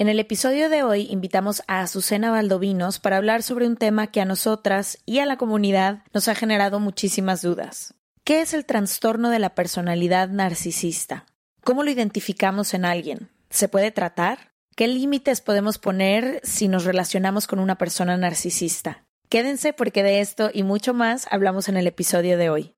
En el episodio de hoy invitamos a Azucena Valdovinos para hablar sobre un tema que a nosotras y a la comunidad nos ha generado muchísimas dudas. ¿Qué es el trastorno de la personalidad narcisista? ¿Cómo lo identificamos en alguien? ¿Se puede tratar? ¿Qué límites podemos poner si nos relacionamos con una persona narcisista? Quédense porque de esto y mucho más hablamos en el episodio de hoy.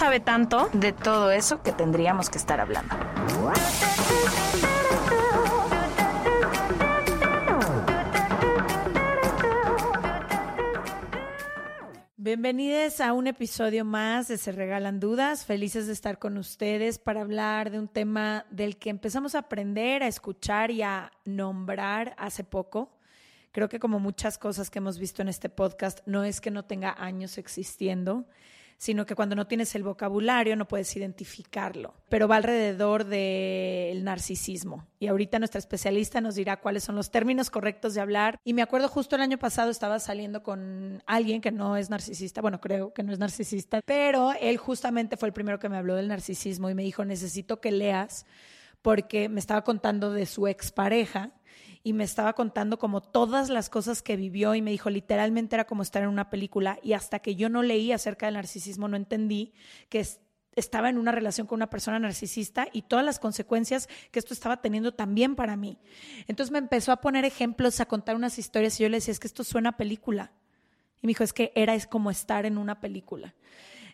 sabe tanto. de todo eso que tendríamos que estar hablando. Bienvenidos a un episodio más de Se Regalan Dudas. Felices de estar con ustedes para hablar de un tema del que empezamos a aprender, a escuchar y a nombrar hace poco. Creo que como muchas cosas que hemos visto en este podcast, no es que no tenga años existiendo, sino que cuando no tienes el vocabulario no puedes identificarlo, pero va alrededor del narcisismo. Y ahorita nuestra especialista nos dirá cuáles son los términos correctos de hablar. Y me acuerdo justo el año pasado estaba saliendo con alguien que no es narcisista, bueno, creo que no es narcisista, pero él justamente fue el primero que me habló del narcisismo y me dijo, necesito que leas porque me estaba contando de su expareja y me estaba contando como todas las cosas que vivió y me dijo literalmente era como estar en una película y hasta que yo no leí acerca del narcisismo no entendí que es- estaba en una relación con una persona narcisista y todas las consecuencias que esto estaba teniendo también para mí. Entonces me empezó a poner ejemplos, a contar unas historias y yo le decía, es que esto suena a película. Y me dijo, es que era es como estar en una película.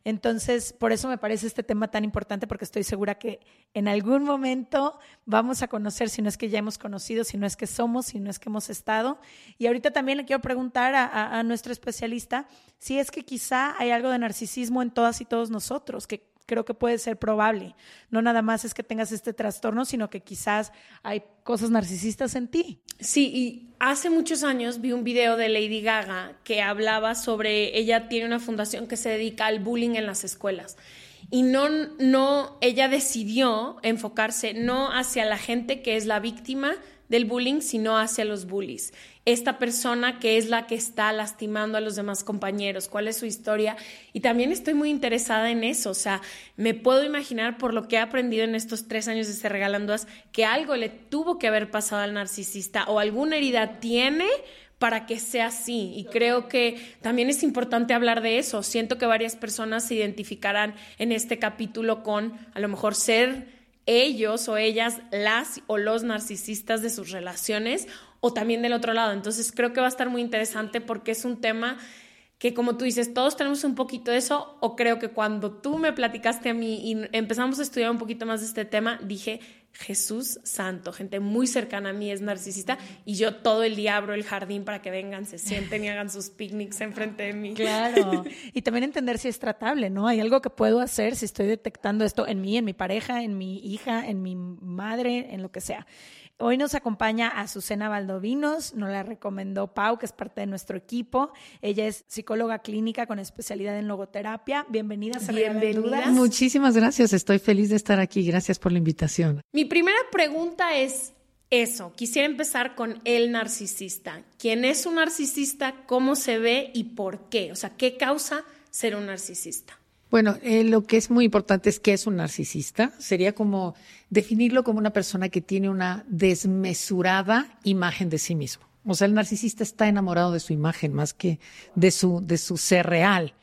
Entonces, por eso me parece este tema tan importante, porque estoy segura que en algún momento vamos a conocer, si no es que ya hemos conocido, si no es que somos, si no es que hemos estado. Y ahorita también le quiero preguntar a, a- nuestro especialista si es que quizá hay algo de narcisismo en todas y todos nosotros, que creo que puede ser probable. No nada más es que tengas este trastorno, sino que quizás hay cosas narcisistas en ti. Sí, y hace muchos años vi un video de Lady Gaga que hablaba sobre, ella tiene una fundación que se dedica al bullying en las escuelas. Y no, no, ella decidió enfocarse no hacia la gente que es la víctima del bullying, sino hacia los bullies. Esta persona que es la que está lastimando a los demás compañeros, cuál es su historia. Y también estoy muy interesada en eso. O sea, me puedo imaginar por lo que he aprendido en estos tres años de ser regalandoas, que algo le tuvo que haber pasado al narcisista o alguna herida tiene para que sea así. Y creo que también es importante hablar de eso. Siento que varias personas se identificarán en este capítulo con a lo mejor ser ellos o ellas las o los narcisistas de sus relaciones o también del otro lado. Entonces creo que va a estar muy interesante porque es un tema que como tú dices, todos tenemos un poquito de eso, o creo que cuando tú me platicaste a mí y empezamos a estudiar un poquito más de este tema, dije, Jesús santo, gente muy cercana a mí es narcisista y yo todo el día abro el jardín para que vengan, se sienten y hagan sus picnics enfrente de mí. Claro. Y también entender si es tratable, ¿no? Hay algo que puedo hacer si estoy detectando esto en mí, en mi pareja, en mi hija, en mi madre, en lo que sea. Hoy nos acompaña Azucena Valdovinos, nos la recomendó Pau, que es parte de nuestro equipo. Ella es psicóloga clínica con especialidad en logoterapia. Bienvenida, Se Regalan Bienvenida. Dudas. Muchísimas gracias, estoy feliz de estar aquí. Gracias por la invitación. Mi primera pregunta es, eso, quisiera empezar con el narcisista. ¿Quién es un narcisista? ¿Cómo se ve y por qué? O sea, ¿qué causa ser un narcisista? Bueno, eh, lo que es muy importante es que es un narcisista. Sería como definirlo como una persona que tiene una desmesurada imagen de sí mismo. O sea, el narcisista está enamorado de su imagen más que de su, de su ser real.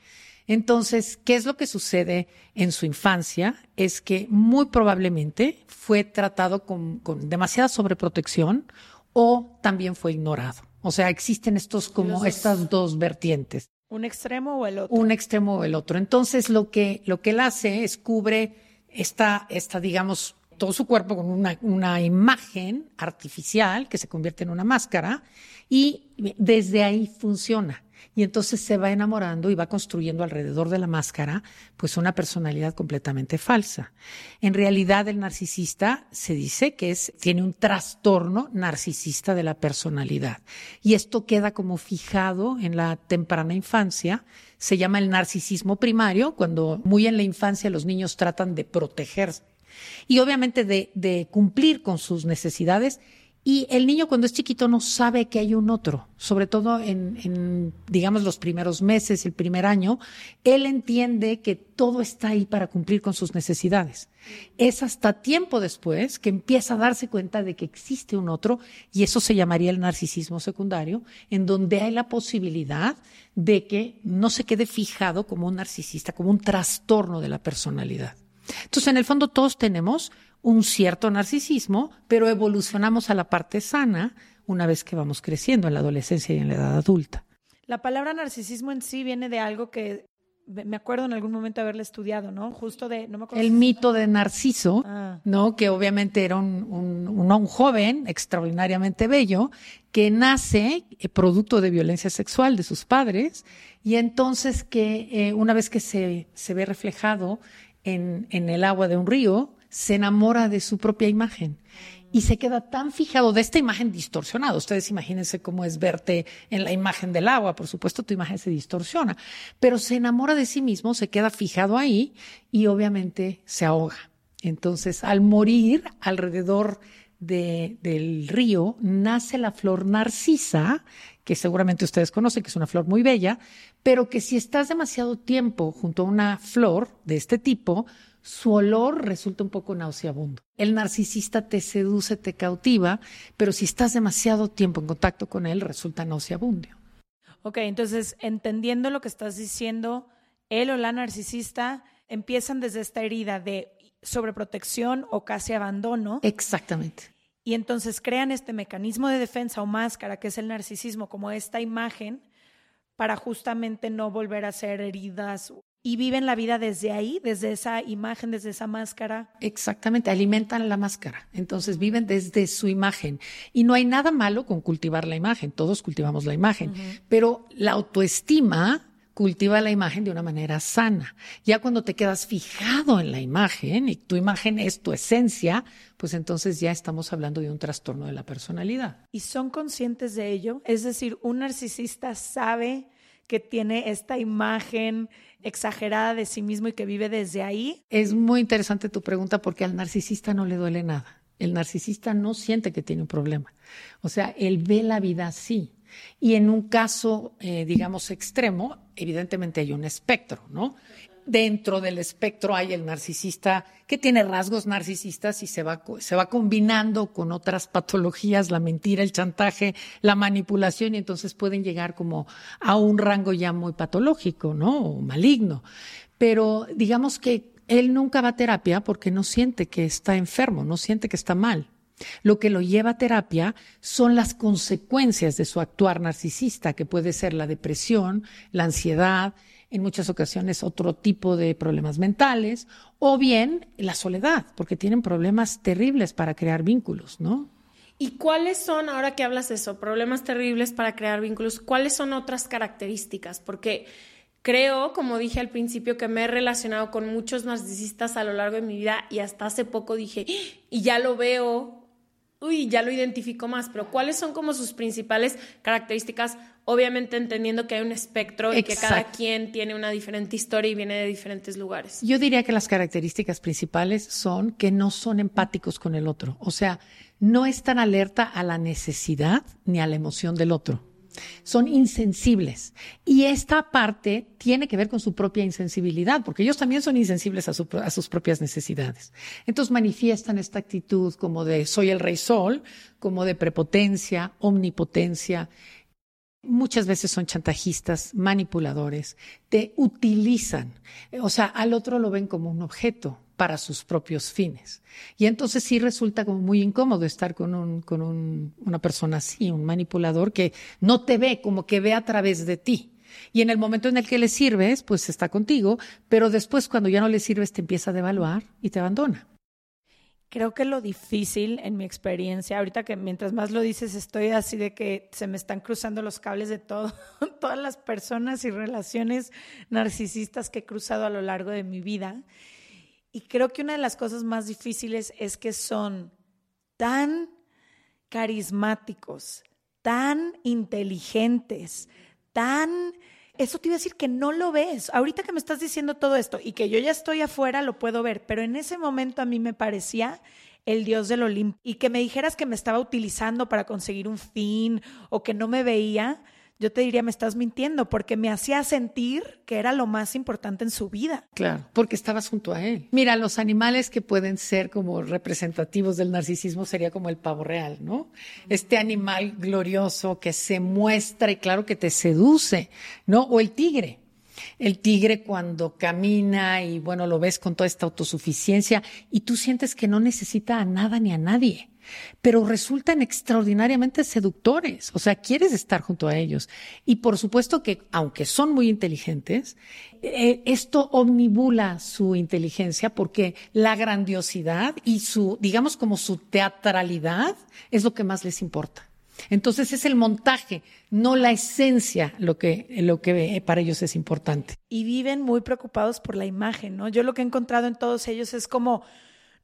Entonces, ¿qué es lo que sucede en su infancia? Es que muy probablemente fue tratado con, demasiada sobreprotección o también fue ignorado. O sea, existen estos como estas dos vertientes. ¿Un extremo o el otro? Un extremo o el otro. Entonces, lo que, lo que él hace es cubre esta, esta, digamos, todo su cuerpo con una, una imagen artificial que se convierte en una máscara y desde ahí funciona y entonces se va enamorando y va construyendo alrededor de la máscara pues una personalidad completamente falsa. En realidad el narcisista se dice que es tiene un trastorno narcisista de la personalidad y esto queda como fijado en la temprana infancia, se llama el narcisismo primario cuando muy en la infancia los niños tratan de protegerse y obviamente de, de cumplir con sus necesidades y el niño cuando es chiquito no sabe que hay un otro, sobre todo en, digamos, los primeros meses, el primer año, él entiende que todo está ahí para cumplir con sus necesidades. Es hasta tiempo después que empieza a darse cuenta de que existe un otro, y eso se llamaría el narcisismo secundario, en donde hay la posibilidad de que no se quede fijado como un narcisista, como un trastorno de la personalidad. Entonces, en el fondo, todos tenemos un cierto narcisismo, pero evolucionamos a la parte sana una vez que vamos creciendo en la adolescencia y en la edad adulta. La palabra narcisismo en sí viene de algo que me acuerdo en algún momento haberle estudiado, ¿no? Justo de, no me acuerdo El mito de Narciso, ah. ¿no? Que obviamente era un, un, joven extraordinariamente bello que nace eh, producto de violencia sexual de sus padres y entonces que eh, una vez que se, se ve reflejado en, en el agua de un río, se enamora de su propia imagen y se queda tan fijado de esta imagen distorsionada. Ustedes imagínense cómo es verte en la imagen del agua, por supuesto tu imagen se distorsiona, pero se enamora de sí mismo, se queda fijado ahí y obviamente se ahoga. Entonces, al morir alrededor del río, nace la flor narcisa, que seguramente ustedes conocen, que es una flor muy bella, pero que si estás demasiado tiempo junto a una flor de este tipo, su olor resulta un poco nauseabundo. El narcisista te seduce, te cautiva, pero si estás demasiado tiempo en contacto con él, resulta nauseabundo. Ok, entonces, entendiendo lo que estás diciendo, él o la narcisista empiezan desde esta herida de sobreprotección o casi abandono. Exactamente. Y entonces crean este mecanismo de defensa o máscara, que es el narcisismo, como esta imagen, para justamente no volver a ser heridas y viven la vida desde ahí, desde esa imagen, desde esa máscara. Exactamente, alimentan la máscara. Entonces viven desde su imagen. Y no hay nada malo con cultivar la imagen, todos cultivamos la imagen, pero la autoestima cultiva la imagen de una manera sana. Ya cuando te quedas fijado en la imagen y tu imagen es tu esencia, pues entonces ya estamos hablando de un trastorno de la personalidad. ¿Y son conscientes de ello? Es decir, un narcisista sabe que tiene esta imagen exagerada de sí mismo y que vive desde ahí? Es muy interesante tu pregunta porque al narcisista no le duele nada. El narcisista no siente que tiene un problema. O sea, él ve la vida así. Y en un caso, eh, digamos, extremo, evidentemente hay un espectro, ¿no? Dentro del espectro hay el narcisista que tiene rasgos narcisistas y se va, se va combinando con otras patologías, la mentira, el chantaje, la manipulación, y entonces pueden llegar como a un rango ya muy patológico, ¿no? O maligno. Pero digamos que él nunca va a terapia porque no siente que está enfermo, no siente que está mal. Lo que lo lleva a terapia son las consecuencias de su actuar narcisista, que puede ser la depresión, la ansiedad, en muchas ocasiones otro tipo de problemas mentales, o bien la soledad, porque tienen problemas terribles para crear vínculos, ¿no? ¿Y cuáles son, ahora que hablas de eso, problemas terribles para crear vínculos, cuáles son otras características? Porque creo, como dije al principio, que me he relacionado con muchos narcisistas a lo largo de mi vida y hasta hace poco dije, y ya lo veo, uy, ya lo identifico más, pero ¿cuáles son como sus principales características? Obviamente entendiendo que hay un espectro y que cada quien tiene una diferente historia y viene de diferentes lugares. Yo diría que las características principales son que no son empáticos con el otro, o sea, no están alerta a la necesidad ni a la emoción del otro son insensibles. Y esta parte tiene que ver con su propia insensibilidad, porque ellos también son insensibles a, sus propias necesidades. Entonces manifiestan esta actitud como de soy el rey sol, como de prepotencia, omnipotencia. Muchas veces son chantajistas, manipuladores, te utilizan, o sea, al otro lo ven como un objeto, para sus propios fines. Y entonces sí resulta como muy incómodo estar con, un, con un, una persona así, un manipulador que no te ve, como que ve a través de ti. Y en el momento en el que le sirves, pues está contigo, pero después cuando ya no le sirves te empieza a devaluar y te abandona. Creo que lo difícil en mi experiencia, ahorita que mientras más lo dices, estoy así de que se me están cruzando los cables de todo, todas las personas y relaciones narcisistas que he cruzado a lo largo de mi vida. Y creo que una de las cosas más difíciles es que son tan carismáticos, tan inteligentes, tan... Eso te iba a decir que no lo ves. Ahorita que me estás diciendo todo esto y que yo ya estoy afuera, lo puedo ver, pero en ese momento a mí me parecía el dios del Olimpo y que me dijeras que me estaba utilizando para conseguir un fin o que no me veía, yo te diría, me estás mintiendo, porque me hacía sentir que era lo más importante en su vida. Claro, porque estabas junto a él. Mira, los animales que pueden ser como representativos del narcisismo sería como el pavo real, ¿no? Este animal glorioso que se muestra y claro que te seduce, ¿no? O el tigre. El tigre cuando camina y bueno, lo ves con toda esta autosuficiencia y tú sientes que no necesita a nada ni a nadie pero resultan extraordinariamente seductores, o sea, quieres estar junto a ellos. Y por supuesto que, aunque son muy inteligentes, eh, esto omnibula su inteligencia porque la grandiosidad y su, digamos como su teatralidad es lo que más les importa. Entonces es el montaje, no la esencia, lo que, lo que para ellos es importante. Y viven muy preocupados por la imagen, ¿no? Yo lo que he encontrado en todos ellos es como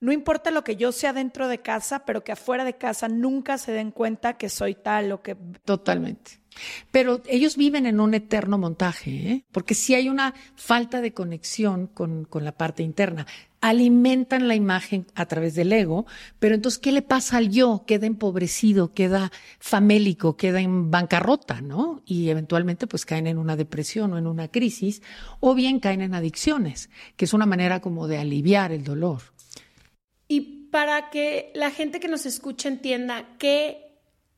no importa lo que yo sea dentro de casa, pero que afuera de casa nunca se den cuenta que soy tal o que... Totalmente. Pero ellos viven en un eterno montaje, ¿eh? porque si hay una falta de conexión con, con la parte interna. Alimentan la imagen a través del ego, pero entonces, ¿qué le pasa al yo? Queda empobrecido, queda famélico, queda en bancarrota, ¿no? Y eventualmente, pues caen en una depresión o en una crisis, o bien caen en adicciones, que es una manera como de aliviar el dolor. Y para que la gente que nos escucha entienda qué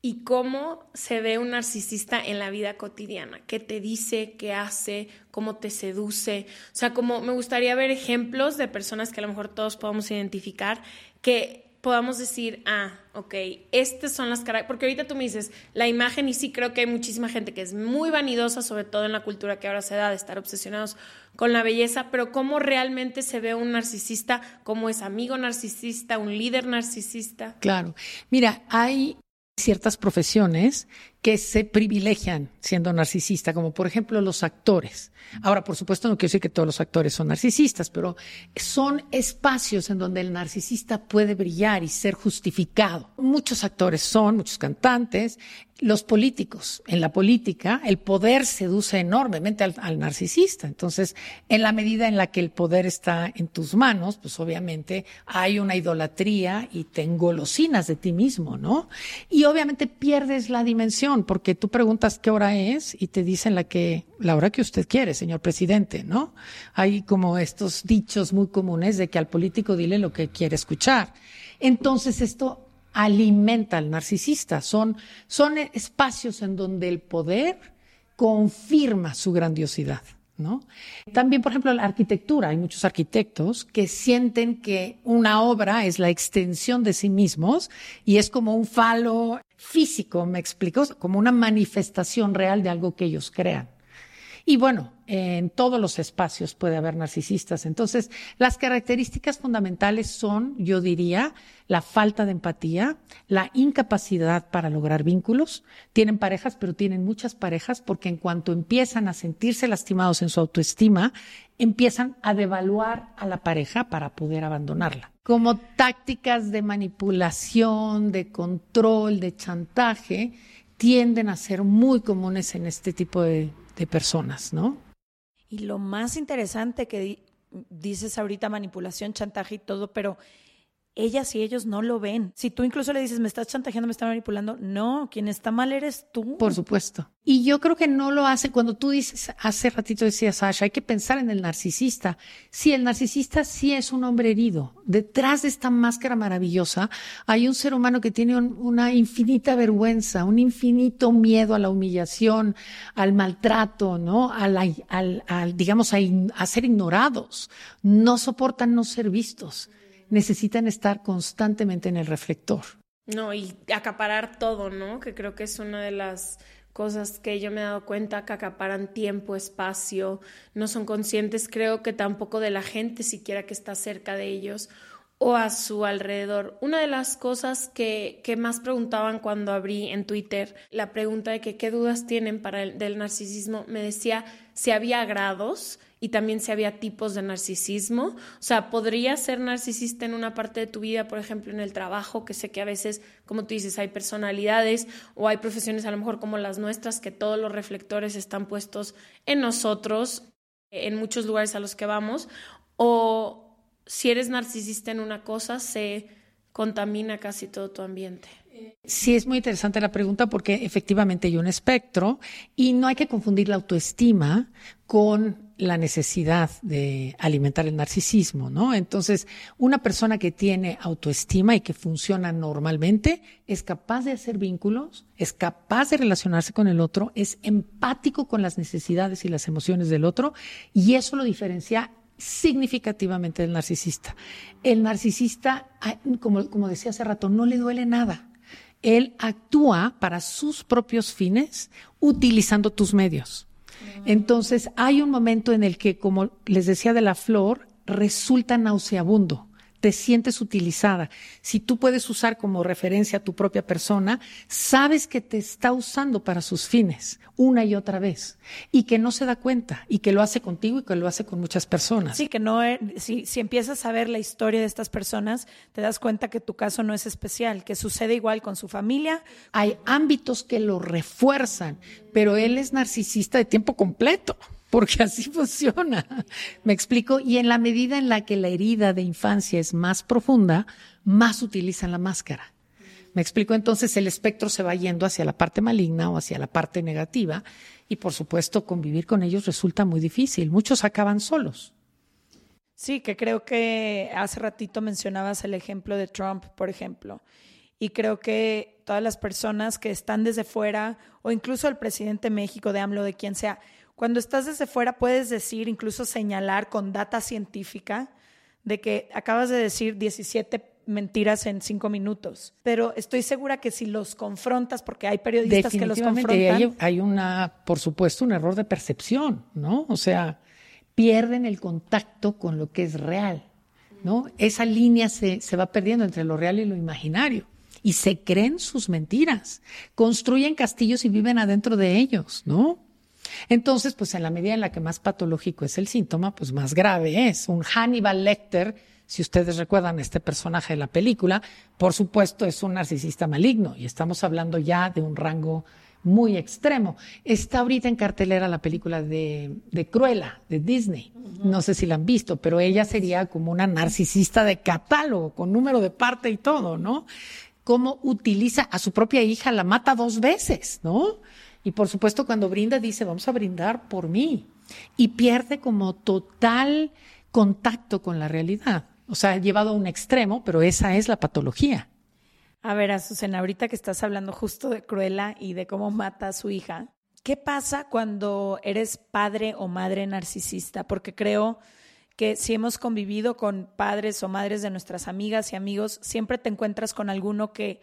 y cómo se ve un narcisista en la vida cotidiana, qué te dice, qué hace, cómo te seduce. O sea, como me gustaría ver ejemplos de personas que a lo mejor todos podamos identificar que podamos decir, ah, ok, estas son las características, porque ahorita tú me dices, la imagen y sí creo que hay muchísima gente que es muy vanidosa, sobre todo en la cultura que ahora se da de estar obsesionados con la belleza, pero cómo realmente se ve un narcisista, cómo es amigo narcisista, un líder narcisista. Claro, mira, hay ciertas profesiones que se privilegian siendo narcisista, como por ejemplo los actores. Ahora, por supuesto, no quiero decir que todos los actores son narcisistas, pero son espacios en donde el narcisista puede brillar y ser justificado. Muchos actores son, muchos cantantes, los políticos. En la política, el poder seduce enormemente al, al, narcisista. Entonces, en la medida en la que el poder está en tus manos, pues obviamente hay una idolatría y te engolosinas de ti mismo, ¿no? Y obviamente pierdes la dimensión porque tú preguntas qué hora es y te dicen la que la hora que usted quiere, señor presidente, ¿no? Hay como estos dichos muy comunes de que al político dile lo que quiere escuchar. Entonces esto alimenta al narcisista. Son son espacios en donde el poder confirma su grandiosidad. ¿No? También, por ejemplo, la arquitectura. Hay muchos arquitectos que sienten que una obra es la extensión de sí mismos y es como un falo físico, me explico, como una manifestación real de algo que ellos crean. Y bueno, en todos los espacios puede haber narcisistas. Entonces, las características fundamentales son, yo diría, la falta de empatía, la incapacidad para lograr vínculos. Tienen parejas, pero tienen muchas parejas porque en cuanto empiezan a sentirse lastimados en su autoestima, empiezan a devaluar a la pareja para poder abandonarla. Como tácticas de manipulación, de control, de chantaje, tienden a ser muy comunes en este tipo de, personas, ¿no? Y lo más interesante que dices ahorita, manipulación, chantaje y todo, pero ellas y ellos no lo ven. Si tú incluso le dices, me estás chantajeando, me estás manipulando, no, quien está mal eres tú. Por supuesto. Y yo creo que no lo hace cuando tú dices, hace ratito decías, Sasha, hay que pensar en el narcisista. Sí, el narcisista sí es un hombre herido. Detrás de esta máscara maravillosa hay un ser humano que tiene una infinita vergüenza, un infinito miedo a la humillación, al maltrato, ¿no? Al, al, al digamos, a ser ignorados. No soportan no ser vistos necesitan estar constantemente en el reflector. No, y acaparar todo, ¿no? Que creo que es una de las cosas que yo me he dado cuenta que acaparan tiempo, espacio, no son conscientes, creo que tampoco de la gente siquiera que está cerca de ellos o a su alrededor. Una de las cosas que, más preguntaban cuando abrí en Twitter la pregunta de qué dudas tienen para el del narcisismo, me decía si había grados y también si había tipos de narcisismo. O sea, podría ser narcisista en una parte de tu vida, por ejemplo, en el trabajo, que sé que a veces, como tú dices, hay personalidades o hay profesiones a lo mejor como las nuestras, que todos los reflectores están puestos en nosotros, en muchos lugares a los que vamos, o si eres narcisista en una cosa, se contamina casi todo tu ambiente. Sí, es muy interesante la pregunta porque efectivamente hay un espectro y no hay que confundir la autoestima con la necesidad de alimentar el narcisismo, ¿no? Entonces, una persona que tiene autoestima y que funciona normalmente es capaz de hacer vínculos, es capaz de relacionarse con el otro, es empático con las necesidades y las emociones del otro y eso lo diferencia significativamente del narcisista. El narcisista, como, como decía hace rato, no le duele nada él actúa para sus propios fines utilizando tus medios. Entonces, hay un momento en el que, como les decía de la flor, resulta nauseabundo te sientes utilizada. Si tú puedes usar como referencia a tu propia persona, sabes que te está usando para sus fines una y otra vez y que no se da cuenta y que lo hace contigo y que lo hace con muchas personas. Sí, que no, e, si, si empiezas a ver la historia de estas personas, te das cuenta que tu caso no es especial, que sucede igual con su familia. Hay ámbitos que lo refuerzan, pero él es narcisista de tiempo completo porque así funciona. Me explico. Y en la medida en la que la herida de infancia es más profunda, más utilizan la máscara. Me explico. Entonces el espectro se va yendo hacia la parte maligna o hacia la parte negativa. Y por supuesto, convivir con ellos resulta muy difícil. Muchos acaban solos. Sí, que creo que hace ratito mencionabas el ejemplo de Trump, por ejemplo. Y creo que todas las personas que están desde fuera, o incluso el presidente de México, de AMLO, de quien sea, cuando estás desde fuera puedes decir, incluso señalar con data científica, de que acabas de decir 17 mentiras en cinco minutos. Pero estoy segura que si los confrontas, porque hay periodistas que los confrontan. Hay, hay una, por supuesto, un error de percepción, ¿no? O sea, pierden el contacto con lo que es real, ¿no? Esa línea se, se va perdiendo entre lo real y lo imaginario. Y se creen sus mentiras, construyen castillos y viven adentro de ellos, ¿no? Entonces, pues en la medida en la que más patológico es el síntoma, pues más grave es. Un Hannibal Lecter, si ustedes recuerdan este personaje de la película, por supuesto es un narcisista maligno y estamos hablando ya de un rango muy extremo. Está ahorita en cartelera la película de, de Cruella, de Disney. No sé si la han visto, pero ella sería como una narcisista de catálogo, con número de parte y todo, ¿no? Cómo utiliza a su propia hija, la mata dos veces, ¿no? Y por supuesto, cuando brinda, dice, vamos a brindar por mí. Y pierde como total contacto con la realidad. O sea, llevado a un extremo, pero esa es la patología. A ver, Azucena, ahorita que estás hablando justo de Cruella y de cómo mata a su hija, ¿qué pasa cuando eres padre o madre narcisista? Porque creo que si hemos convivido con padres o madres de nuestras amigas y amigos, siempre te encuentras con alguno que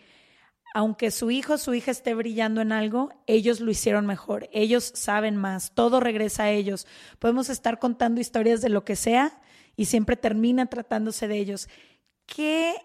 aunque su hijo o su hija esté brillando en algo, ellos lo hicieron mejor, ellos saben más, todo regresa a ellos. Podemos estar contando historias de lo que sea y siempre termina tratándose de ellos. ¿Qué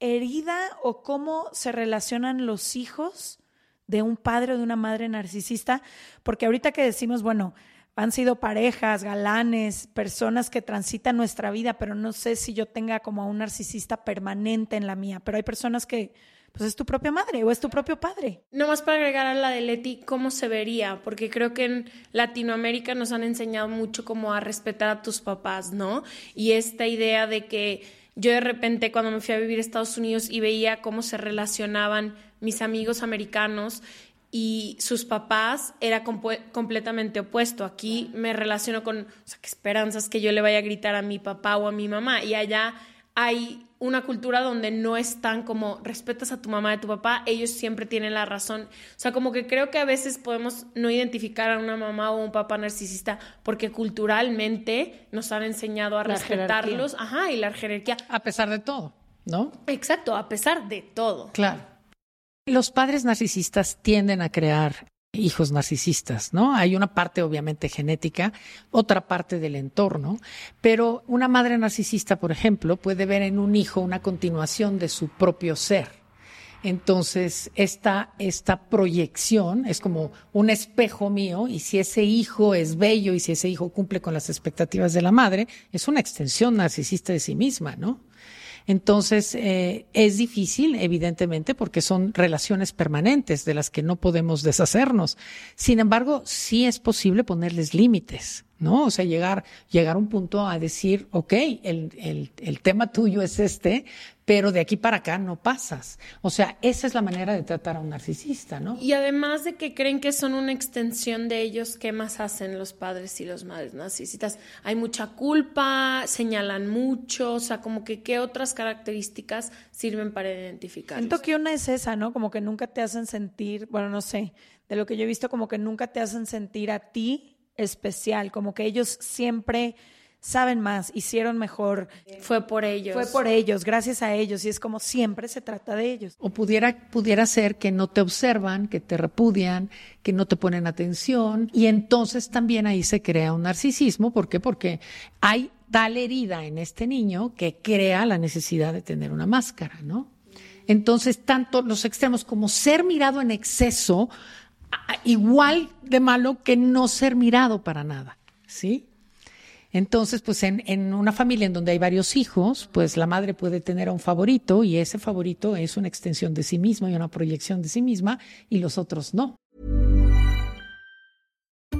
herida o cómo se relacionan los hijos de un padre o de una madre narcisista? Porque ahorita que decimos, bueno, han sido parejas, galanes, personas que transitan nuestra vida, pero no sé si yo tenga como a un narcisista permanente en la mía, pero hay personas que pues es tu propia madre o es tu propio padre. No más para agregar a la de Leti, ¿cómo se vería? Porque creo que en Latinoamérica nos han enseñado mucho como a respetar a tus papás, ¿no? Y esta idea de que yo de repente cuando me fui a vivir a Estados Unidos y veía cómo se relacionaban mis amigos americanos y sus papás era completamente opuesto. Aquí me relaciono con, o sea, qué esperanzas que yo le vaya a gritar a mi papá o a mi mamá y allá hay una cultura donde no están como respetas a tu mamá y a tu papá, ellos siempre tienen la razón. O sea, como que creo que a veces podemos no identificar a una mamá o un papá narcisista porque culturalmente nos han enseñado a respetarlos, ajá, y la jerarquía. A pesar de todo, ¿no? Exacto, a pesar de todo. Claro. Los padres narcisistas tienden a crear hijos narcisistas, ¿no? Hay una parte obviamente genética, otra parte del entorno, pero una madre narcisista, por ejemplo, puede ver en un hijo una continuación de su propio ser. Entonces, esta, esta proyección es como un espejo mío y si ese hijo es bello y si ese hijo cumple con las expectativas de la madre, es una extensión narcisista de sí misma, ¿no? Entonces, eh, es difícil, evidentemente, porque son relaciones permanentes de las que no podemos deshacernos. Sin embargo, sí es posible ponerles límites. ¿No? O sea, llegar, llegar a un punto a decir, ok, el, el, el, tema tuyo es este, pero de aquí para acá no pasas. O sea, esa es la manera de tratar a un narcisista, ¿no? Y además de que creen que son una extensión de ellos, ¿qué más hacen los padres y los madres narcisistas? Hay mucha culpa, señalan mucho, o sea, como que qué otras características sirven para identificar. Siento que una es esa, ¿no? Como que nunca te hacen sentir, bueno, no sé, de lo que yo he visto, como que nunca te hacen sentir a ti especial, como que ellos siempre saben más, hicieron mejor. Fue por ellos. Fue por ellos, gracias a ellos, y es como siempre se trata de ellos. O pudiera, pudiera ser que no te observan, que te repudian, que no te ponen atención, y entonces también ahí se crea un narcisismo. ¿Por qué? Porque hay tal herida en este niño que crea la necesidad de tener una máscara, ¿no? Entonces, tanto los extremos como ser mirado en exceso, igual de malo que no ser mirado para nada, ¿sí? Entonces, pues en, en, una familia en donde hay varios hijos, pues la madre puede tener a un favorito y ese favorito es una extensión de sí mismo y una proyección de sí misma y los otros no.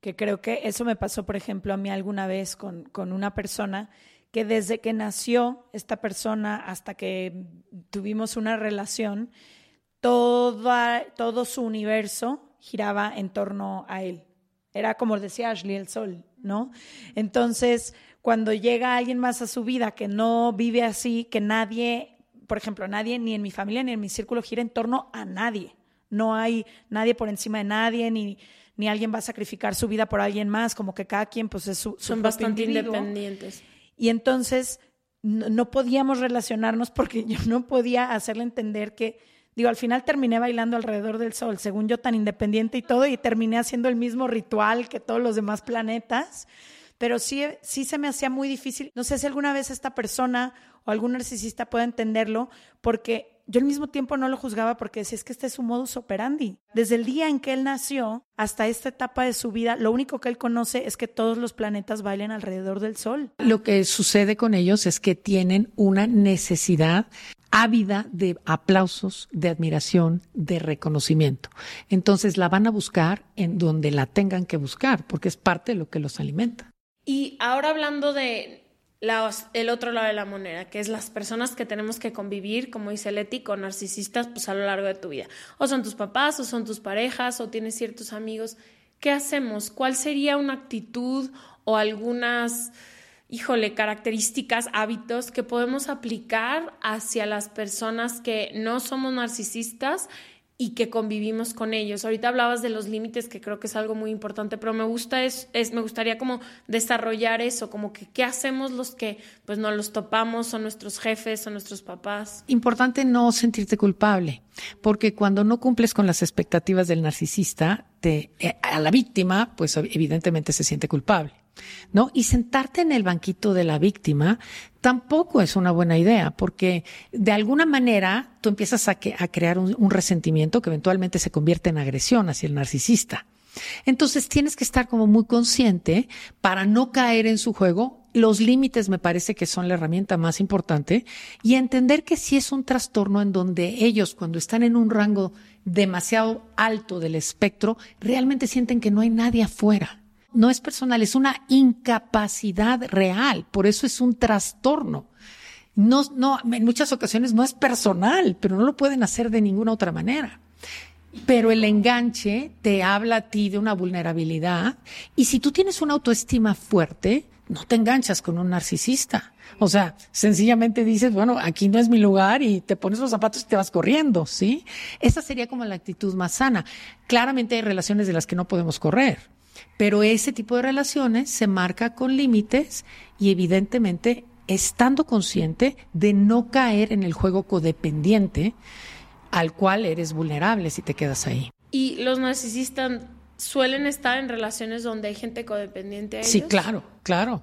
Que creo que eso me pasó, por ejemplo, a mí alguna vez con, con una persona que desde que nació esta persona hasta que tuvimos una relación, todo su universo giraba en torno a él. Era como decía Ashley, el sol, ¿no? Entonces, cuando llega alguien más a su vida que no vive así, que nadie, por ejemplo, nadie, ni en mi familia ni en mi círculo gira en torno a nadie. No hay nadie por encima de nadie, ni, ni alguien va a sacrificar su vida por alguien más, como que cada quien pues es su... su Son bastante individuo. independientes. Y entonces no, no podíamos relacionarnos porque yo no podía hacerle entender que, digo, al final terminé bailando alrededor del sol, según yo tan independiente y todo, y terminé haciendo el mismo ritual que todos los demás planetas, pero sí, sí se me hacía muy difícil. No sé si alguna vez esta persona o algún narcisista pueda entenderlo, porque yo al mismo tiempo no lo juzgaba porque decía, es que este es su modus operandi. Desde el día en que él nació hasta esta etapa de su vida, lo único que él conoce es que todos los planetas bailen alrededor del sol. Lo que sucede con ellos es que tienen una necesidad ávida de aplausos, de admiración, de reconocimiento. Entonces la van a buscar en donde la tengan que buscar, porque es parte de lo que los alimenta. Y ahora hablando de el otro lado de la moneda, que es las personas que tenemos que convivir, como dice Leti, con narcisistas pues a lo largo de tu vida. O son tus papás, o son tus parejas, o tienes ciertos amigos. ¿Qué hacemos? ¿Cuál sería una actitud o algunas, híjole, características, hábitos que podemos aplicar hacia las personas que no somos narcisistas y que convivimos con ellos. Ahorita hablabas de los límites, que creo que es algo muy importante, pero me gusta es, es me gustaría como desarrollar eso, como que qué hacemos los que pues no los topamos, son nuestros jefes, son nuestros papás. Importante no sentirte culpable, porque cuando no cumples con las expectativas del narcisista, te, eh, a la víctima, pues evidentemente se siente culpable. ¿No? Y sentarte en el banquito de la víctima tampoco es una buena idea, porque de alguna manera tú empiezas a, crear un, un resentimiento que eventualmente se convierte en agresión hacia el narcisista. Entonces tienes que estar como muy consciente para no caer en su juego. Los límites me parece que son la herramienta más importante y entender que si es un trastorno en donde ellos cuando están en un rango demasiado alto del espectro, realmente sienten que no hay nadie afuera. No es personal, es una incapacidad real, por eso es un trastorno. No, no, en muchas ocasiones no es personal, pero no lo pueden hacer de ninguna otra manera. Pero el enganche te habla a ti de una vulnerabilidad y si tú tienes una autoestima fuerte, no te enganchas con un narcisista. O sea, sencillamente dices, bueno, aquí no es mi lugar y te pones los zapatos y te vas corriendo, ¿sí? Esa sería como la actitud más sana. Claramente hay relaciones de las que no podemos correr, pero ese tipo de relaciones se marca con límites y evidentemente estando consciente de no caer en el juego codependiente al cual eres vulnerable si te quedas ahí. Y los narcisistas suelen estar en relaciones donde hay gente codependiente a ellos. Sí, claro, claro.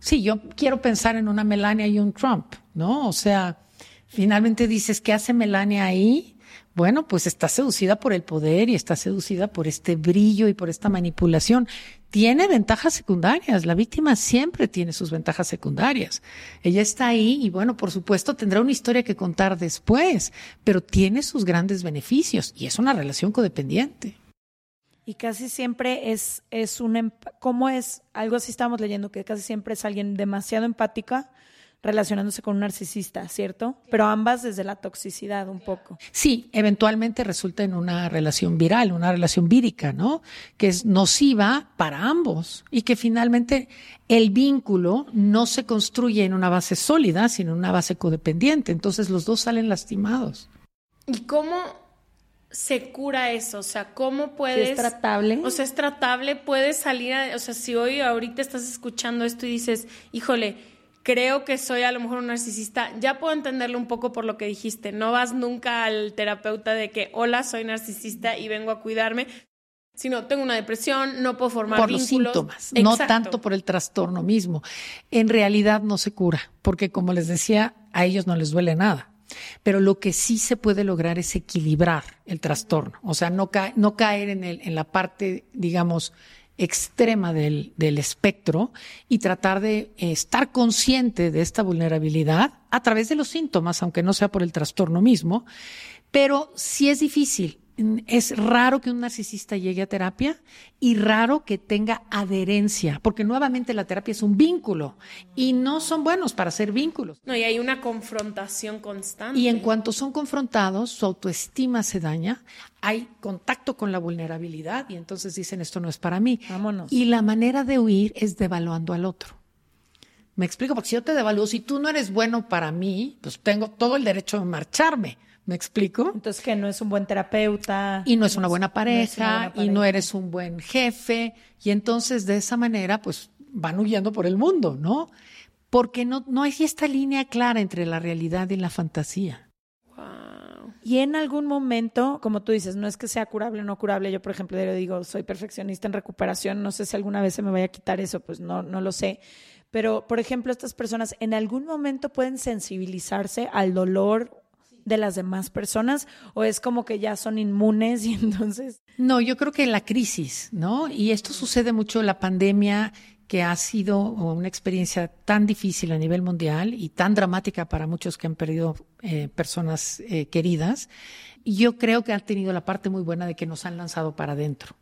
Sí, yo quiero pensar en una Melania y un Trump, ¿no? O sea, finalmente dices, ¿qué hace Melania ahí? Bueno, pues está seducida por el poder y está seducida por este brillo y por esta manipulación. Tiene ventajas secundarias. La víctima siempre tiene sus ventajas secundarias. Ella está ahí y bueno, por supuesto tendrá una historia que contar después, pero tiene sus grandes beneficios y es una relación codependiente. Y casi siempre es, es un, ¿cómo es? Algo así estamos leyendo, que casi siempre es alguien demasiado empática relacionándose con un narcisista, ¿cierto? Pero ambas desde la toxicidad un poco. Sí, eventualmente resulta en una relación viral, una relación vírica, ¿no? Que es nociva para ambos y que finalmente el vínculo no se construye en una base sólida, sino en una base codependiente. Entonces los dos salen lastimados. ¿Y cómo se cura eso? O sea, ¿cómo puedes... es tratable. O sea, es tratable, puedes salir, a- o sea, si hoy ahorita estás escuchando esto y dices, híjole, creo que soy a lo mejor un narcisista, ya puedo entenderlo un poco por lo que dijiste. No vas nunca al terapeuta de que, hola, soy narcisista y vengo a cuidarme, sino tengo una depresión, no puedo formar por vínculos. los síntomas, no tanto por el trastorno mismo. En realidad no se cura, porque como les decía, a ellos no les duele nada. Pero lo que sí se puede lograr es equilibrar el trastorno, o sea, no, no caer en, el, en la parte, digamos, extrema del, del, espectro y tratar de estar consciente de esta vulnerabilidad a través de los síntomas, aunque no sea por el trastorno mismo. Pero sí es difícil. Es raro que un narcisista llegue a terapia y raro que tenga adherencia, porque nuevamente la terapia es un vínculo y no son buenos para ser vínculos. No, y hay una confrontación constante. Y en cuanto son confrontados, su autoestima se daña, hay contacto con la vulnerabilidad y entonces dicen esto no es para mí. Vámonos. Y la manera de huir es devaluando al otro. Me explico, porque si yo te devalúo, si tú no eres bueno para mí, pues tengo todo el derecho de marcharme. ¿Me explico? Entonces, que no es un buen terapeuta. Y no es una buena pareja, no una buena pareja. y no eres un buen jefe. Y entonces, de esa manera, pues van huyendo por el mundo, ¿no? Porque no, no hay esta línea clara entre la realidad y la fantasía. Wow. Y en algún momento, como tú dices, no es que sea curable o no curable. Yo, por ejemplo, digo, soy perfeccionista en recuperación. No sé si alguna vez se me vaya a quitar eso, pues no, no lo sé. Pero, por ejemplo, estas personas en algún momento pueden sensibilizarse al dolor de las demás personas o es como que ya son inmunes y entonces... No, yo creo que la crisis, ¿no? Y esto sucede mucho la pandemia que ha sido una experiencia tan difícil a nivel mundial y tan dramática para muchos que han perdido eh, personas eh, queridas. Yo creo que han tenido la parte muy buena de que nos han lanzado para adentro.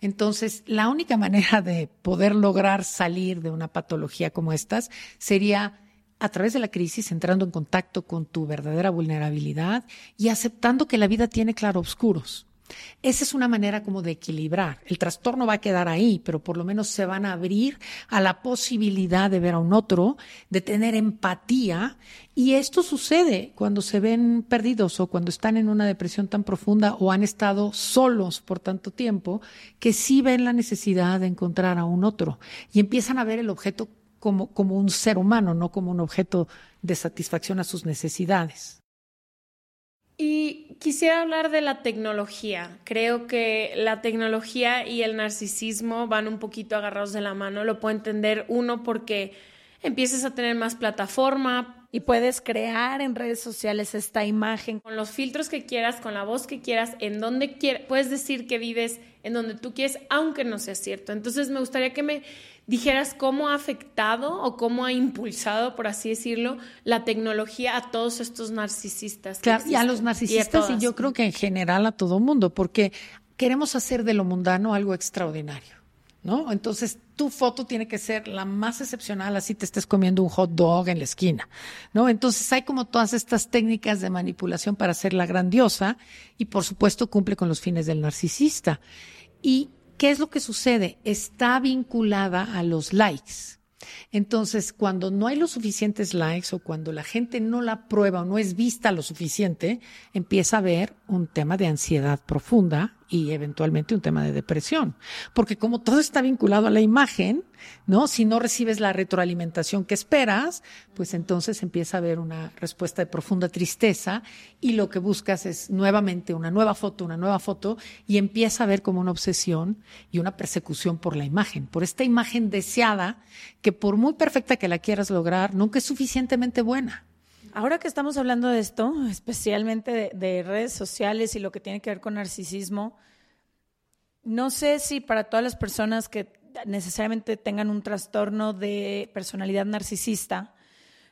Entonces, la única manera de poder lograr salir de una patología como estas sería a través de la crisis, entrando en contacto con tu verdadera vulnerabilidad y aceptando que la vida tiene claroscuros. Esa es una manera como de equilibrar. El trastorno va a quedar ahí, pero por lo menos se van a abrir a la posibilidad de ver a un otro, de tener empatía. Y esto sucede cuando se ven perdidos o cuando están en una depresión tan profunda o han estado solos por tanto tiempo, que sí ven la necesidad de encontrar a un otro y empiezan a ver el objeto como, como un ser humano, no como un objeto de satisfacción a sus necesidades. Y quisiera hablar de la tecnología. Creo que la tecnología y el narcisismo van un poquito agarrados de la mano. Lo puedo entender uno porque empiezas a tener más plataforma. Y puedes crear en redes sociales esta imagen. Con los filtros que quieras, con la voz que quieras, en donde quieras. Puedes decir que vives en donde tú quieres, aunque no sea cierto. Entonces me gustaría que me dijeras cómo ha afectado o cómo ha impulsado, por así decirlo, la tecnología a todos estos narcisistas. Claro, y a los narcisistas y, y, yo creo que en general a todo mundo, porque queremos hacer de lo mundano algo extraordinario. ¿No? Entonces, tu foto tiene que ser la más excepcional, así te estés comiendo un hot dog en la esquina, ¿no? Entonces, hay como todas estas técnicas de manipulación para hacerla grandiosa y, por supuesto, cumple con los fines del narcisista. Y ¿Qué es lo que sucede? Está vinculada a los likes. Entonces, cuando no hay los suficientes likes o cuando la gente no la prueba o no es vista lo suficiente, empieza a haber un tema de ansiedad profunda y eventualmente un tema de depresión. Porque como todo está vinculado a la imagen, ¿no? Si no recibes la retroalimentación que esperas, pues entonces empieza a haber una respuesta de profunda tristeza y lo que buscas es nuevamente una nueva foto, una nueva foto y empieza a ver como una obsesión y una persecución por la imagen, por esta imagen deseada que por muy perfecta que la quieras lograr, nunca es suficientemente buena. Ahora que estamos hablando de esto, especialmente de, de, redes sociales y lo que tiene que ver con narcisismo, no sé si para todas las personas que necesariamente tengan un trastorno de personalidad narcisista,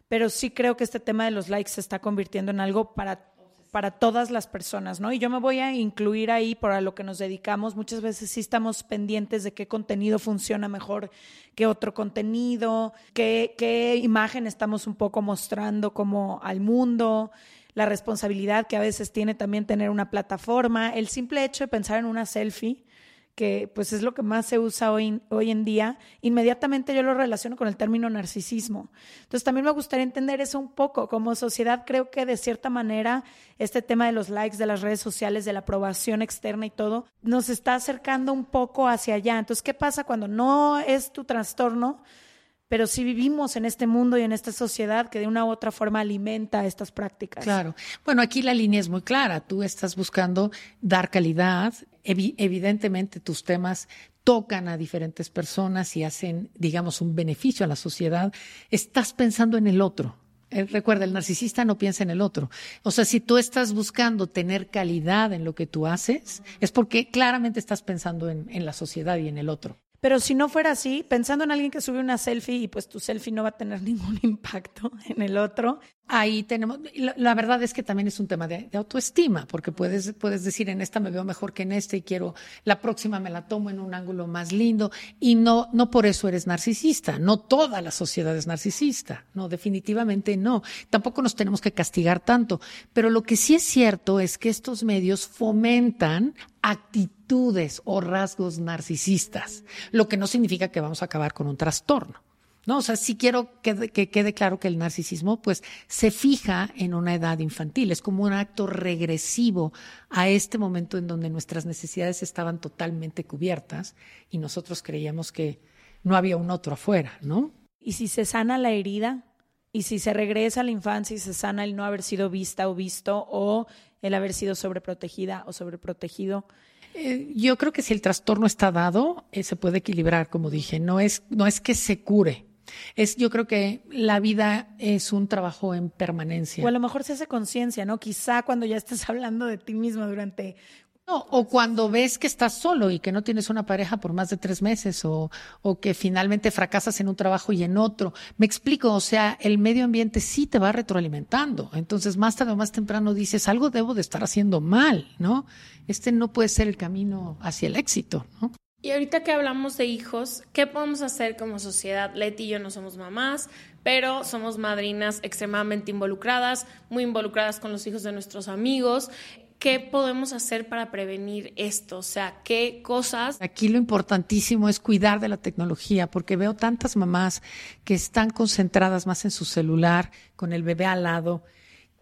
pero sí creo que este tema de los likes se está convirtiendo en algo para para todas las personas, ¿no? Y yo me voy a incluir ahí para lo que nos dedicamos. Muchas veces sí estamos pendientes de qué contenido funciona mejor que otro contenido, qué, qué imagen estamos un poco mostrando como al mundo, la responsabilidad que a veces tiene también tener una plataforma, el simple hecho de pensar en una selfie que pues es lo que más se usa hoy, hoy en día, inmediatamente yo lo relaciono con el término narcisismo. Entonces también me gustaría entender eso un poco. Como sociedad creo que de cierta manera este tema de los likes, de las redes sociales, de la aprobación externa y todo, nos está acercando un poco hacia allá. Entonces, ¿qué pasa cuando no es tu trastorno? Pero sí vivimos en este mundo y en esta sociedad que de una u otra forma alimenta estas prácticas. Claro. Bueno, aquí la línea es muy clara. Tú estás buscando dar calidad. evidentemente tus temas tocan a diferentes personas y hacen, digamos, un beneficio a la sociedad. Estás pensando en el otro. Eh, recuerda, el narcisista no piensa en el otro. O sea, si tú estás buscando tener calidad en lo que tú haces, es porque claramente estás pensando en, en la sociedad y en el otro. Pero si no fuera así, pensando en alguien que sube una selfie y pues tu selfie no va a tener ningún impacto en el otro. Ahí tenemos, la, verdad es que también es un tema de, autoestima, porque puedes, puedes decir en esta me veo mejor que en esta y quiero, la próxima me la tomo en un ángulo más lindo y no, no por eso eres narcisista, no toda la sociedad es narcisista, no, definitivamente no. Tampoco nos tenemos que castigar tanto, pero lo que sí es cierto es que estos medios fomentan actitudes o rasgos narcisistas, lo que no significa que vamos a acabar con un trastorno. No, o sea, sí quiero que, que, quede claro que el narcisismo, pues, se fija en una edad infantil. Es como un acto regresivo a este momento en donde nuestras necesidades estaban totalmente cubiertas y nosotros creíamos que no había un otro afuera, ¿no? Y si se sana la herida, y si se regresa a la infancia y se sana el no haber sido vista o visto, o el haber sido sobreprotegida o sobreprotegido? Eh, yo creo que si el trastorno está dado, eh, se puede equilibrar, como dije. No es, no es que se cure. Es, yo creo que la vida es un trabajo en permanencia. O a lo mejor se hace conciencia, ¿no? Quizá cuando ya estés hablando de ti mismo durante o cuando ves que estás solo y que no tienes una pareja por más de tres meses o, o, que finalmente fracasas en un trabajo y en otro. Me explico, o sea, el medio ambiente sí te va retroalimentando. Entonces, más tarde o más temprano dices, algo debo de estar haciendo mal, ¿no? Este no puede ser el camino hacia el éxito, ¿no? Y ahorita que hablamos de hijos, ¿qué podemos hacer como sociedad? Leti y yo no somos mamás, pero somos madrinas extremadamente involucradas, muy involucradas con los hijos de nuestros amigos. ¿Qué podemos hacer para prevenir esto? O sea, ¿qué cosas? Aquí lo importantísimo es cuidar de la tecnología, porque veo tantas mamás que están concentradas más en su celular, con el bebé al lado,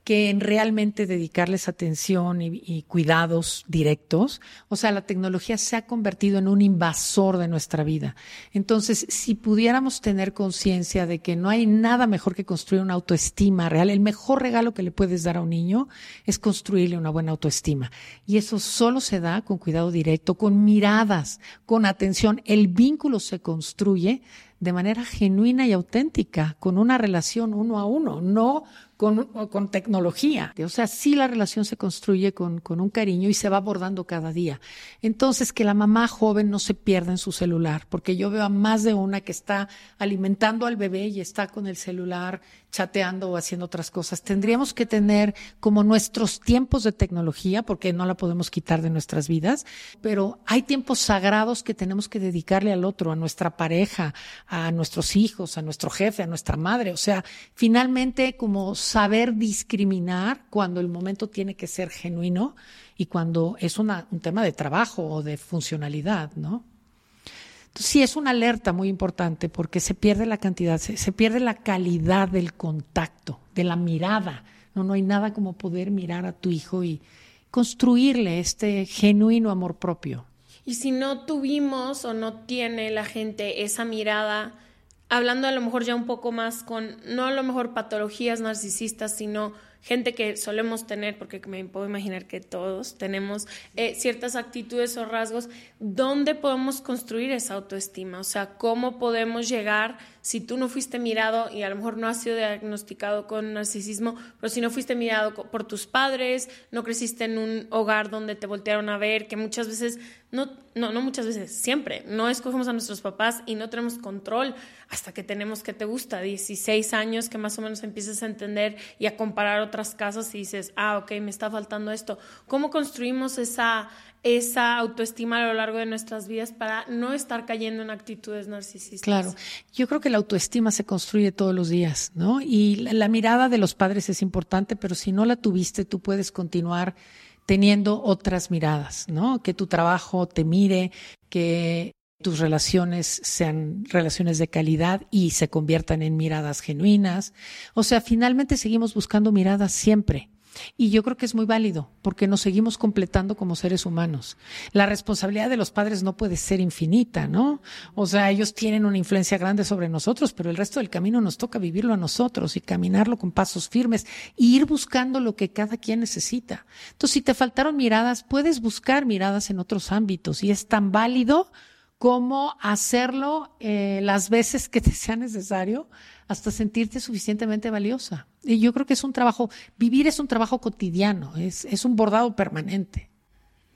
que en realmente dedicarles atención y, cuidados directos. O sea, la tecnología se ha convertido en un invasor de nuestra vida. Entonces, si pudiéramos tener conciencia de que no hay nada mejor que construir una autoestima real, el mejor regalo que le puedes dar a un niño es construirle una buena autoestima. Y eso solo se da con cuidado directo, con miradas, con atención. El vínculo se construye de manera genuina y auténtica, con una relación uno a uno, no con, tecnología. O sea, sí la relación se construye con, con un cariño y se va abordando cada día. Entonces, que la mamá joven no se pierda en su celular, porque yo veo a más de una que está alimentando al bebé y está con el celular chateando o haciendo otras cosas. Tendríamos que tener como nuestros tiempos de tecnología, porque no la podemos quitar de nuestras vidas, pero hay tiempos sagrados que tenemos que dedicarle al otro, a nuestra pareja, a nuestros hijos, a nuestro jefe, a nuestra madre. O sea, finalmente como saber discriminar cuando el momento tiene que ser genuino y cuando es un tema de trabajo o de funcionalidad, ¿no? sí es una alerta muy importante porque se pierde la cantidad, se, pierde la calidad del contacto, de la mirada. No, no hay nada como poder mirar a tu hijo y construirle este genuino amor propio. Y si no tuvimos o no tiene la gente esa mirada, hablando a lo mejor ya un poco más con, no a lo mejor patologías narcisistas, sino gente que solemos tener, porque me puedo imaginar que todos tenemos eh, ciertas actitudes o rasgos, ¿dónde podemos construir esa autoestima? O sea, ¿cómo podemos llegar si tú no fuiste mirado y a lo mejor no has sido diagnosticado con narcisismo, pero si no fuiste mirado por tus padres, no creciste en un hogar donde te voltearon a ver, que muchas veces, no, no, no muchas veces, siempre, no escogemos a nuestros papás y no tenemos control hasta que tenemos que te gusta, 16 años que más o menos empiezas a entender y a comparar otras casas y dices, ah, ok, me está faltando esto. ¿Cómo construimos esa esa autoestima a lo largo de nuestras vidas para no estar cayendo en actitudes narcisistas. Claro, yo creo que la autoestima se construye todos los días, ¿no? Y la, mirada de los padres es importante, pero si no la tuviste, tú puedes continuar teniendo otras miradas, ¿no? Que tu trabajo te mire, que tus relaciones sean relaciones de calidad y se conviertan en miradas genuinas. O sea, finalmente seguimos buscando miradas siempre. Y yo creo que es muy válido, porque nos seguimos completando como seres humanos. La responsabilidad de los padres no puede ser infinita, ¿no? O sea, ellos tienen una influencia grande sobre nosotros, pero el resto del camino nos toca vivirlo a nosotros y caminarlo con pasos firmes y ir buscando lo que cada quien necesita. Entonces, si te faltaron miradas, puedes buscar miradas en otros ámbitos y es tan válido como hacerlo eh, las veces que te sea necesario hasta sentirte suficientemente valiosa. Y yo creo que es un trabajo, vivir es un trabajo cotidiano, es, es un bordado permanente.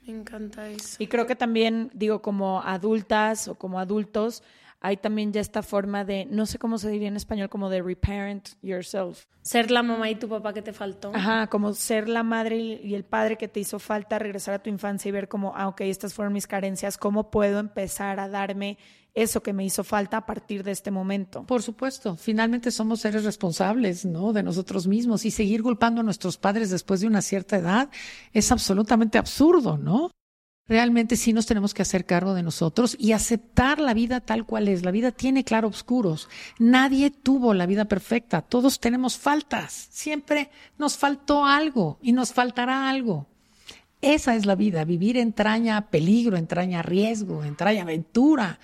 Me encanta eso. Y creo que también, digo, como adultas o como adultos, hay también ya esta forma de, no sé cómo se diría en español, como de reparent yourself. Ser la mamá y tu papá que te faltó. Ajá, como ser la madre y el padre que te hizo falta, regresar a tu infancia y ver como, ah, ok, estas fueron mis carencias, ¿cómo puedo empezar a darme eso que me hizo falta a partir de este momento? Por supuesto, finalmente somos seres responsables, ¿no? De nosotros mismos y seguir culpando a nuestros padres después de una cierta edad es absolutamente absurdo, ¿no? Realmente sí nos tenemos que hacer cargo de nosotros y aceptar la vida tal cual es. La vida tiene claroscuros. Nadie tuvo la vida perfecta. Todos tenemos faltas. Siempre nos faltó algo y nos faltará algo. Esa es la vida. Vivir entraña peligro, entraña riesgo, entraña aventura.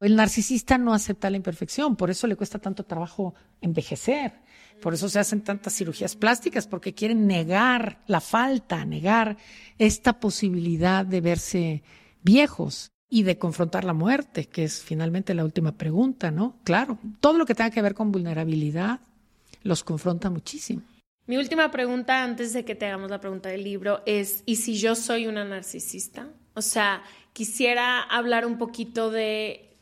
El narcisista no acepta la imperfección, por eso le cuesta tanto trabajo envejecer. Por eso se hacen tantas cirugías plásticas, porque quieren negar la falta, negar esta posibilidad de verse viejos y de confrontar la muerte, que es finalmente la última pregunta, ¿no? Claro, todo lo que tenga que ver con vulnerabilidad los confronta muchísimo. Mi última pregunta antes de que te hagamos la pregunta del libro es, ¿y si yo soy una narcisista? O sea, quisiera hablar un poquito de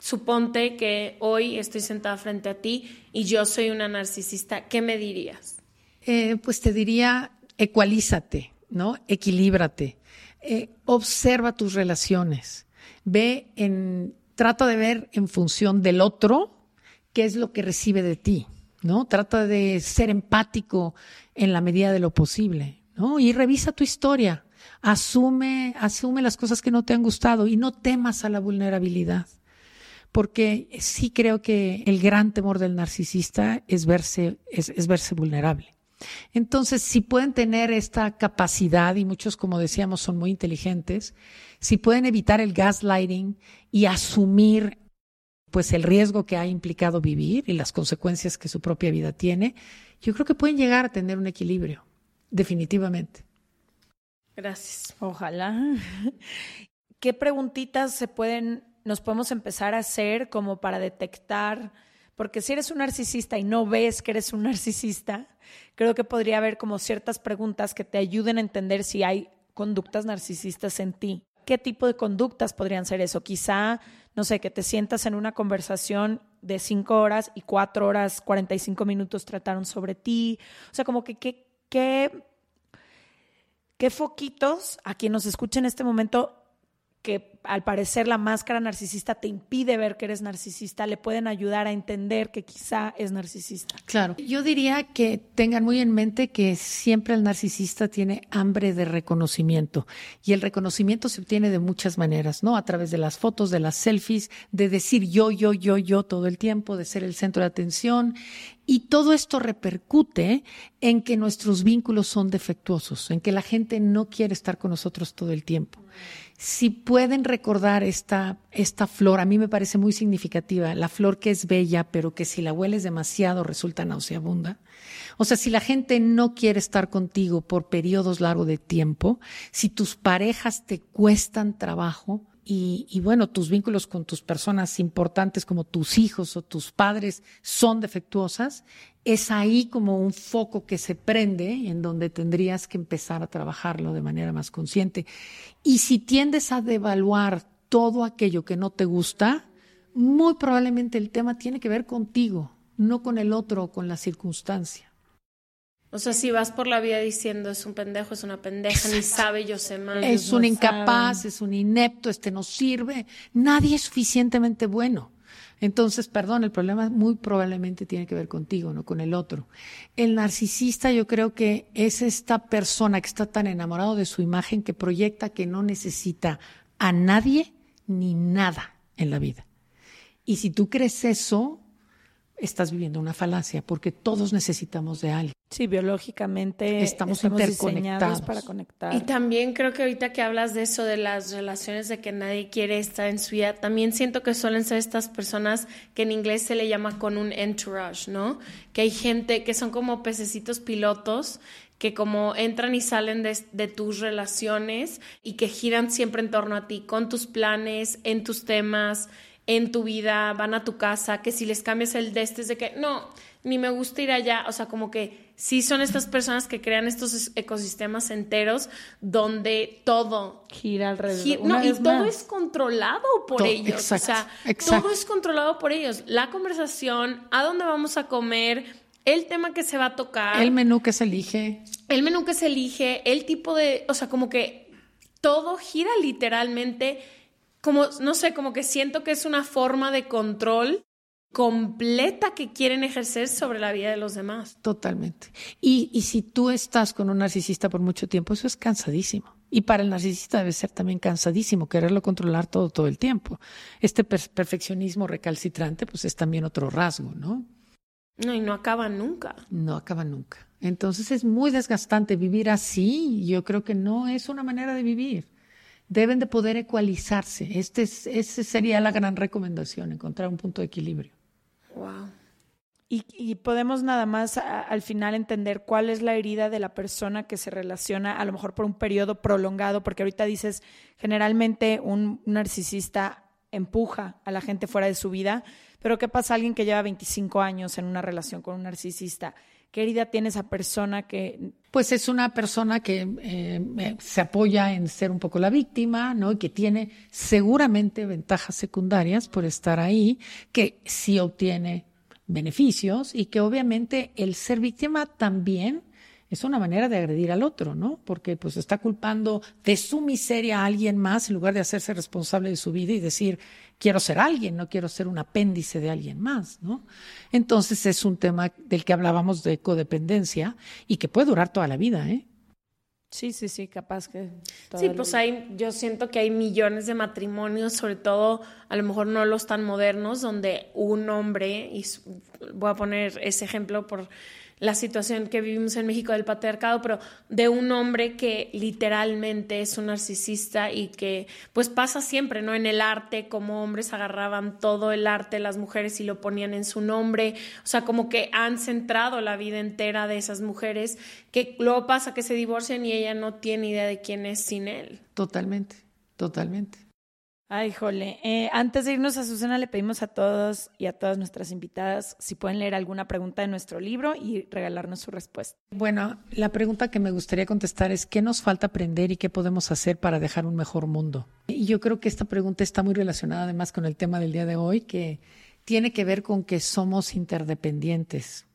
suponte que hoy estoy sentada frente a ti y yo soy una narcisista, ¿qué me dirías? Eh, pues te diría, ecualízate, ¿no? Equilíbrate, eh, observa tus relaciones, ve en, trata de ver en función del otro qué es lo que recibe de ti, ¿no? Trata de ser empático en la medida de lo posible, ¿no? Y revisa tu historia, asume, asume las cosas que no te han gustado y no temas a la vulnerabilidad porque sí creo que el gran temor del narcisista es verse, es, verse vulnerable. Entonces, si pueden tener esta capacidad, y muchos, como decíamos, son muy inteligentes, si pueden evitar el gaslighting y asumir pues el riesgo que ha implicado vivir y las consecuencias que su propia vida tiene, yo creo que pueden llegar a tener un equilibrio, definitivamente. Gracias. Ojalá. ¿Qué preguntitas se pueden nos podemos empezar a hacer como para detectar, porque si eres un narcisista y no ves que eres un narcisista, creo que podría haber como ciertas preguntas que te ayuden a entender si hay conductas narcisistas en ti. ¿Qué tipo de conductas podrían ser eso? Quizá, no sé, que te sientas en una conversación de cinco horas y cuatro horas, cuarenta y cinco minutos trataron sobre ti. O sea, como que qué, qué foquitos a quien nos escucha en este momento que al parecer la máscara narcisista te impide ver que eres narcisista, le pueden ayudar a entender que quizá es narcisista. Claro, yo diría que tengan muy en mente que siempre el narcisista tiene hambre de reconocimiento y el reconocimiento se obtiene de muchas maneras, ¿no? A través de las fotos, de las selfies, de decir yo, yo, yo, yo todo el tiempo, de ser el centro de atención y todo esto repercute en que nuestros vínculos son defectuosos, en que la gente no quiere estar con nosotros todo el tiempo si pueden recordar esta, esta flor, a mí me parece muy significativa, la flor que es bella, pero que si la hueles demasiado resulta nauseabunda. O sea, si la gente no quiere estar contigo por periodos largos de tiempo, si tus parejas te cuestan trabajo, y, bueno, tus vínculos con tus personas importantes como tus hijos o tus padres son defectuosas, es ahí como un foco que se prende en donde tendrías que empezar a trabajarlo de manera más consciente. Y si tiendes a devaluar todo aquello que no te gusta, muy probablemente el tema tiene que ver contigo, no con el otro o con la circunstancia. O sea, si vas por la vida diciendo es un pendejo, es una pendeja, ni sabe, yo sé más. Es un incapaz, es un inepto, este no sirve. Nadie es suficientemente bueno. Entonces, perdón, el problema muy probablemente tiene que ver contigo, no con el otro. El narcisista yo creo que es esta persona que está tan enamorado de su imagen que proyecta que no necesita a nadie ni nada en la vida. Y si tú crees eso, estás viviendo una falacia, porque todos necesitamos de alguien. Sí, biológicamente estamos, estamos interconectados para conectar. Y también creo que ahorita que hablas de eso, de las relaciones, de que nadie quiere estar en su vida, también siento que suelen ser estas personas que en inglés se le llama con un entourage, ¿no? Que hay gente que son como pececitos pilotos que como entran y salen de, de, tus relaciones y que giran siempre en torno a ti, con tus planes, en tus temas, en tu vida, van a tu casa, que si les cambias el de este es de que no, ni me gusta ir allá, o sea, como que sí son estas personas que crean estos ecosistemas enteros donde todo gira alrededor. no, y todo es controlado por ellos, o sea, todo es controlado por ellos. La conversación, a dónde vamos a comer, el tema que se va a tocar, el menú que se elige, el menú que se elige, el tipo de, o sea, como que todo gira literalmente como, no sé, como que siento que es una forma de control completa que quieren ejercer sobre la vida de los demás. Totalmente. Y, y si tú estás con un narcisista por mucho tiempo, eso es cansadísimo. Y para el narcisista debe ser también cansadísimo quererlo controlar todo, todo el tiempo. Este perfeccionismo recalcitrante, pues es también otro rasgo, ¿no? No, y no acaba nunca. No acaba nunca. Entonces es muy desgastante vivir así. Yo creo que no es una manera de vivir deben de poder ecualizarse. Este es, esa sería la gran recomendación, encontrar un punto de equilibrio. Wow. Y, podemos nada más al final entender cuál es la herida de la persona que se relaciona a lo mejor por un periodo prolongado, porque ahorita dices, generalmente un narcisista empuja a la gente fuera de su vida, pero ¿qué pasa alguien que lleva 25 años en una relación con un narcisista? ¿Qué herida tiene esa persona que pues es una persona que eh, se apoya en ser un poco la víctima, ¿no? Y que tiene seguramente ventajas secundarias por estar ahí, que sí obtiene beneficios y que obviamente el ser víctima también es una manera de agredir al otro, ¿no? Porque pues está culpando de su miseria a alguien más en lugar de hacerse responsable de su vida y decir, quiero ser alguien, no quiero ser un apéndice de alguien más, ¿no? Entonces es un tema del que hablábamos de codependencia y que puede durar toda la vida, ¿eh? Sí, sí, sí, capaz que. Sí, pues hay, yo siento que hay millones de matrimonios, sobre todo a lo mejor no los tan modernos, donde un hombre, y voy a poner ese ejemplo por la situación que vivimos en México del patriarcado, pero de un hombre que literalmente es un narcisista y que pues pasa siempre, ¿no? En el arte, como hombres agarraban todo el arte las mujeres y lo ponían en su nombre, o sea, como que han centrado la vida entera de esas mujeres, que luego pasa que se divorcian y ella no tiene idea de quién es sin él. Totalmente, totalmente. Ay, jole. Eh, antes de irnos a Susana, le pedimos a todos y a todas nuestras invitadas si pueden leer alguna pregunta de nuestro libro y regalarnos su respuesta. Bueno, la pregunta que me gustaría contestar es ¿qué nos falta aprender y qué podemos hacer para dejar un mejor mundo? Y yo creo que esta pregunta está muy relacionada además con el tema del día de hoy, que tiene que ver con que somos interdependientes.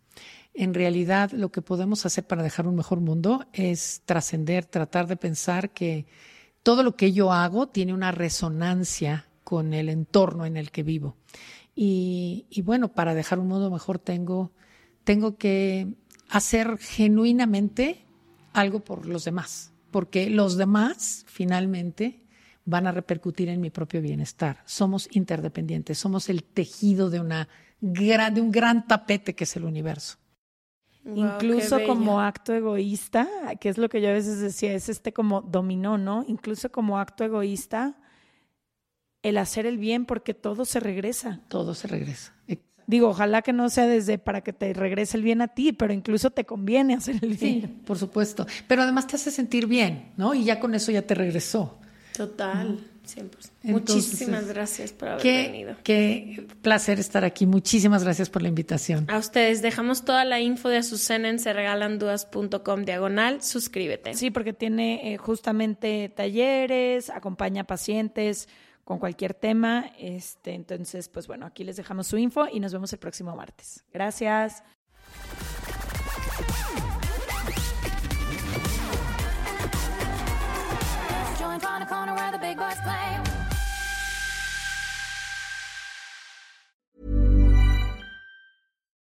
En realidad, lo que podemos hacer para dejar un mejor mundo es trascender, tratar de pensar que todo lo que yo hago tiene una resonancia con el entorno en el que vivo. Y, bueno, para dejar un mundo mejor tengo, tengo que hacer genuinamente algo por los demás, porque los demás finalmente van a repercutir en mi propio bienestar. Somos interdependientes, somos el tejido de, una de un gran tapete que es el universo. Incluso como acto egoísta, que es lo que yo a veces decía, es este como dominó, ¿no? Incluso como acto egoísta, el hacer el bien porque todo se regresa. Todo se regresa. Digo, ojalá que no sea desde para que te regrese el bien a ti, pero incluso te conviene hacer el bien. Sí, por supuesto. Pero además te hace sentir bien, ¿no? Y ya con eso ya te regresó. Total. Muchísimas gracias por haber venido. Qué placer estar aquí. Muchísimas gracias por la invitación. A ustedes dejamos toda la info de Azucena en serregalandudas.com diagonal. Suscríbete. Sí, porque tiene eh, justamente talleres, acompaña pacientes con cualquier tema. Este, entonces, pues bueno, aquí les dejamos su info y nos vemos el próximo martes. Gracias.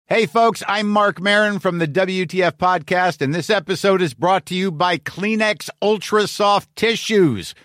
Hey, folks, I'm Mark Marin from the WTF Podcast, and this episode is brought to you by Kleenex Ultra Soft Tissues